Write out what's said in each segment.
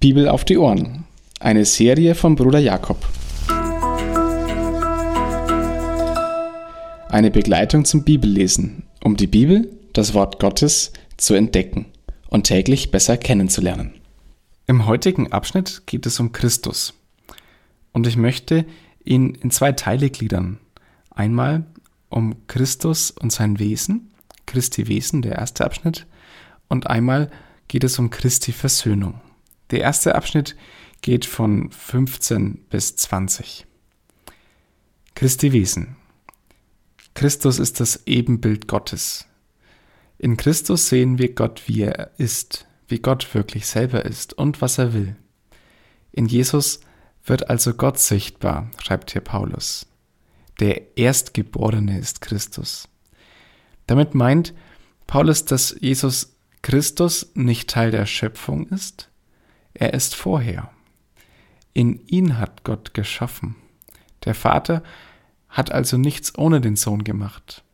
Bibel auf die Ohren. Eine Serie von Bruder Jakob. Eine Begleitung zum Bibellesen, um die Bibel, das Wort Gottes, zu entdecken und täglich besser kennenzulernen. Im heutigen Abschnitt geht es um Christus. Und ich möchte ihn in zwei Teile gliedern. Einmal um Christus und sein Wesen, Christi Wesen, der erste Abschnitt, und einmal geht es um Christi Versöhnung. Der erste Abschnitt geht von 15 bis 20. Christi Wesen. Christus ist das Ebenbild Gottes. In Christus sehen wir Gott, wie er ist, wie Gott wirklich selber ist und was er will. In Jesus wird also Gott sichtbar, schreibt hier Paulus. Der Erstgeborene ist Christus. Damit meint Paulus, dass Jesus Christus nicht Teil der Schöpfung ist, er ist vorher. In ihn hat Gott geschaffen. Der Vater hat also nichts ohne den Sohn gemacht.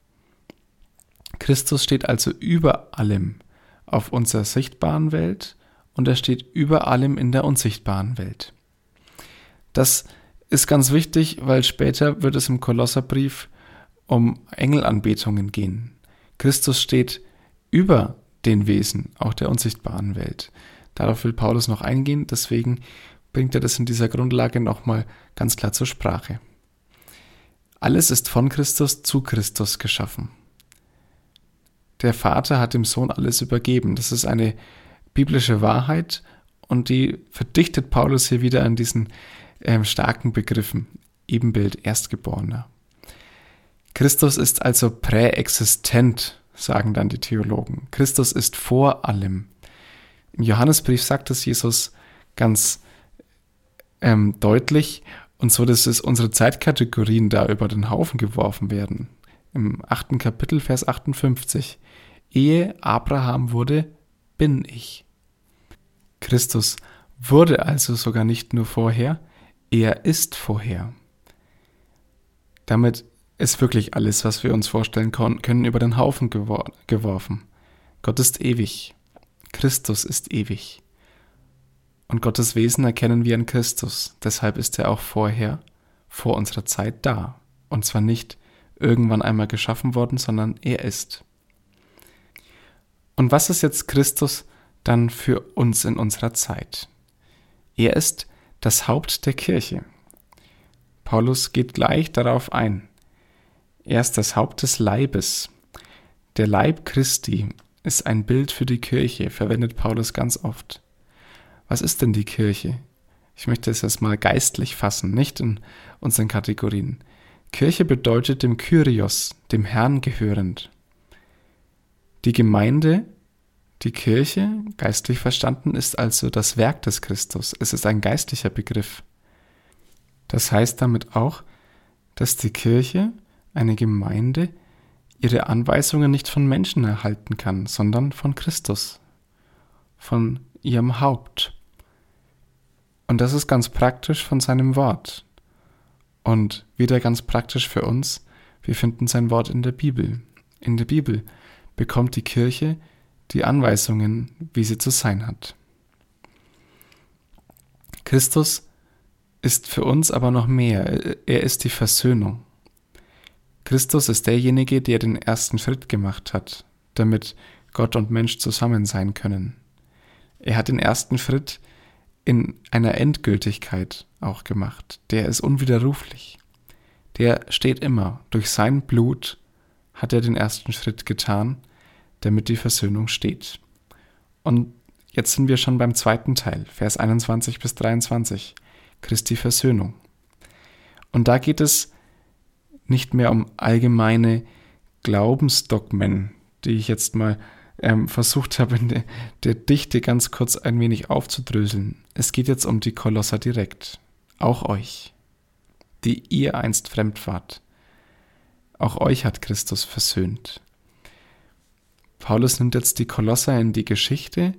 Christus steht also über allem auf unserer sichtbaren Welt und er steht über allem in der unsichtbaren Welt. Das ist ganz wichtig, weil später wird es im Kolosserbrief um Engelanbetungen gehen. Christus steht über den Wesen, auch der unsichtbaren Welt. Darauf will Paulus noch eingehen, deswegen bringt er das in dieser Grundlage nochmal ganz klar zur Sprache. Alles ist von Christus zu Christus geschaffen. Der Vater hat dem Sohn alles übergeben. Das ist eine biblische Wahrheit und die verdichtet Paulus hier wieder an diesen ähm, starken Begriffen. Ebenbild Erstgeborener. Christus ist also präexistent, sagen dann die Theologen. Christus ist vor allem. Im Johannesbrief sagt es Jesus ganz ähm, deutlich und so, dass es unsere Zeitkategorien da über den Haufen geworfen werden. Im achten Kapitel, Vers 58. Ehe Abraham wurde, bin ich. Christus wurde also sogar nicht nur vorher, er ist vorher. Damit ist wirklich alles, was wir uns vorstellen können, über den Haufen gewor geworfen. Gott ist ewig. Christus ist ewig. Und Gottes Wesen erkennen wir in Christus. Deshalb ist er auch vorher, vor unserer Zeit da. Und zwar nicht irgendwann einmal geschaffen worden, sondern er ist. Und was ist jetzt Christus dann für uns in unserer Zeit? Er ist das Haupt der Kirche. Paulus geht gleich darauf ein. Er ist das Haupt des Leibes. Der Leib Christi ist ein Bild für die Kirche, verwendet Paulus ganz oft. Was ist denn die Kirche? Ich möchte es jetzt mal geistlich fassen, nicht in unseren Kategorien. Kirche bedeutet dem Kyrios, dem Herrn gehörend. Die Gemeinde, die Kirche, geistlich verstanden, ist also das Werk des Christus. Es ist ein geistlicher Begriff. Das heißt damit auch, dass die Kirche, eine Gemeinde, ihre Anweisungen nicht von Menschen erhalten kann, sondern von Christus, von ihrem Haupt. Und das ist ganz praktisch von seinem Wort. Und wieder ganz praktisch für uns, wir finden sein Wort in der Bibel. In der Bibel bekommt die Kirche die Anweisungen, wie sie zu sein hat. Christus ist für uns aber noch mehr. Er ist die Versöhnung. Christus ist derjenige, der den ersten Schritt gemacht hat, damit Gott und Mensch zusammen sein können. Er hat den ersten Schritt in einer Endgültigkeit auch gemacht. Der ist unwiderruflich. Der steht immer. Durch sein Blut hat er den ersten Schritt getan, damit die Versöhnung steht. Und jetzt sind wir schon beim zweiten Teil, Vers 21 bis 23, Christi Versöhnung. Und da geht es nicht mehr um allgemeine Glaubensdogmen, die ich jetzt mal ähm, versucht habe, in der, der Dichte ganz kurz ein wenig aufzudröseln. Es geht jetzt um die Kolosser direkt. Auch euch, die ihr einst fremd wart. Auch euch hat Christus versöhnt. Paulus nimmt jetzt die Kolosser in die Geschichte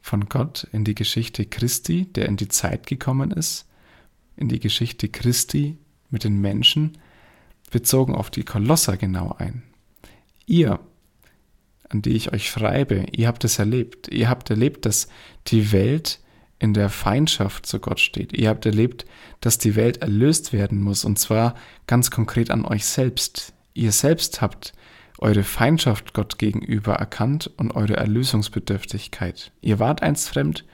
von Gott, in die Geschichte Christi, der in die Zeit gekommen ist, in die Geschichte Christi mit den Menschen bezogen auf die Kolosser genau ein. Ihr, an die ich euch schreibe, ihr habt es erlebt. Ihr habt erlebt, dass die Welt, in der Feindschaft zu Gott steht. Ihr habt erlebt, dass die Welt erlöst werden muss, und zwar ganz konkret an euch selbst. Ihr selbst habt eure Feindschaft Gott gegenüber erkannt und eure Erlösungsbedürftigkeit. Ihr wart einst fremd,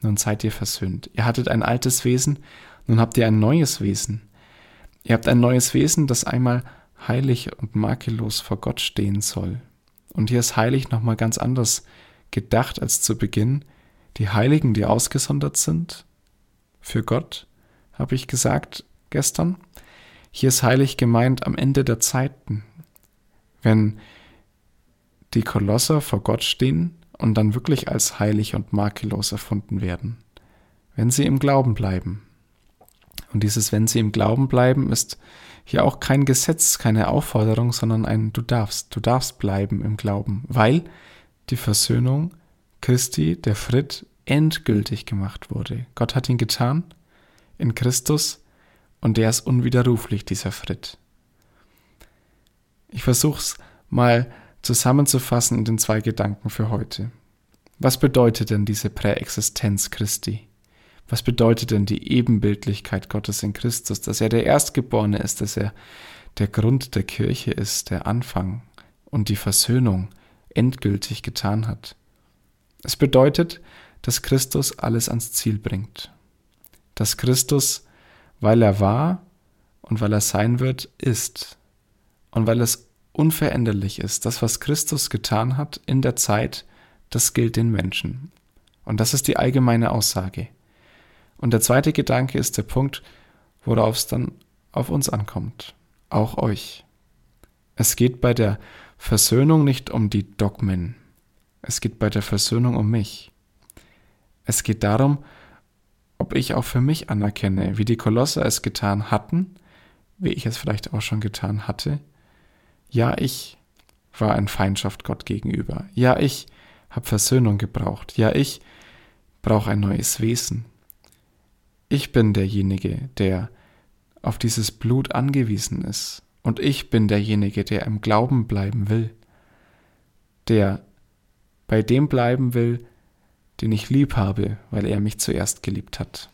nun seid ihr versöhnt. Ihr hattet ein altes Wesen, nun habt ihr ein neues Wesen. Ihr habt ein neues Wesen, das einmal heilig und makellos vor Gott stehen soll. Und hier ist heilig nochmal ganz anders gedacht als zu Beginn. Die Heiligen, die ausgesondert sind für Gott, habe ich gesagt gestern. Hier ist heilig gemeint am Ende der Zeiten, wenn die Kolosser vor Gott stehen und dann wirklich als heilig und makellos erfunden werden, wenn sie im Glauben bleiben. Und dieses wenn sie im Glauben bleiben ist hier auch kein Gesetz, keine Aufforderung, sondern ein du darfst, du darfst bleiben im Glauben, weil die Versöhnung Christi, der Fritt, endgültig gemacht wurde. Gott hat ihn getan in Christus und der ist unwiderruflich, dieser Fritt. Ich versuche es mal zusammenzufassen in den zwei Gedanken für heute. Was bedeutet denn diese Präexistenz Christi? Was bedeutet denn die Ebenbildlichkeit Gottes in Christus, dass er der Erstgeborene ist, dass er der Grund der Kirche ist, der Anfang und die Versöhnung endgültig getan hat? Es bedeutet, dass Christus alles ans Ziel bringt. Dass Christus, weil er war und weil er sein wird, ist. Und weil es unveränderlich ist. Das, was Christus getan hat in der Zeit, das gilt den Menschen. Und das ist die allgemeine Aussage. Und der zweite Gedanke ist der Punkt, worauf es dann auf uns ankommt, auch euch. Es geht bei der Versöhnung nicht um die Dogmen, es geht bei der Versöhnung um mich. Es geht darum, ob ich auch für mich anerkenne, wie die Kolosser es getan hatten, wie ich es vielleicht auch schon getan hatte. Ja, ich war in Feindschaft Gott gegenüber. Ja, ich habe Versöhnung gebraucht. Ja, ich brauche ein neues Wesen. Ich bin derjenige, der auf dieses Blut angewiesen ist. Und ich bin derjenige, der im Glauben bleiben will. Der bei dem bleiben will, den ich lieb habe, weil er mich zuerst geliebt hat.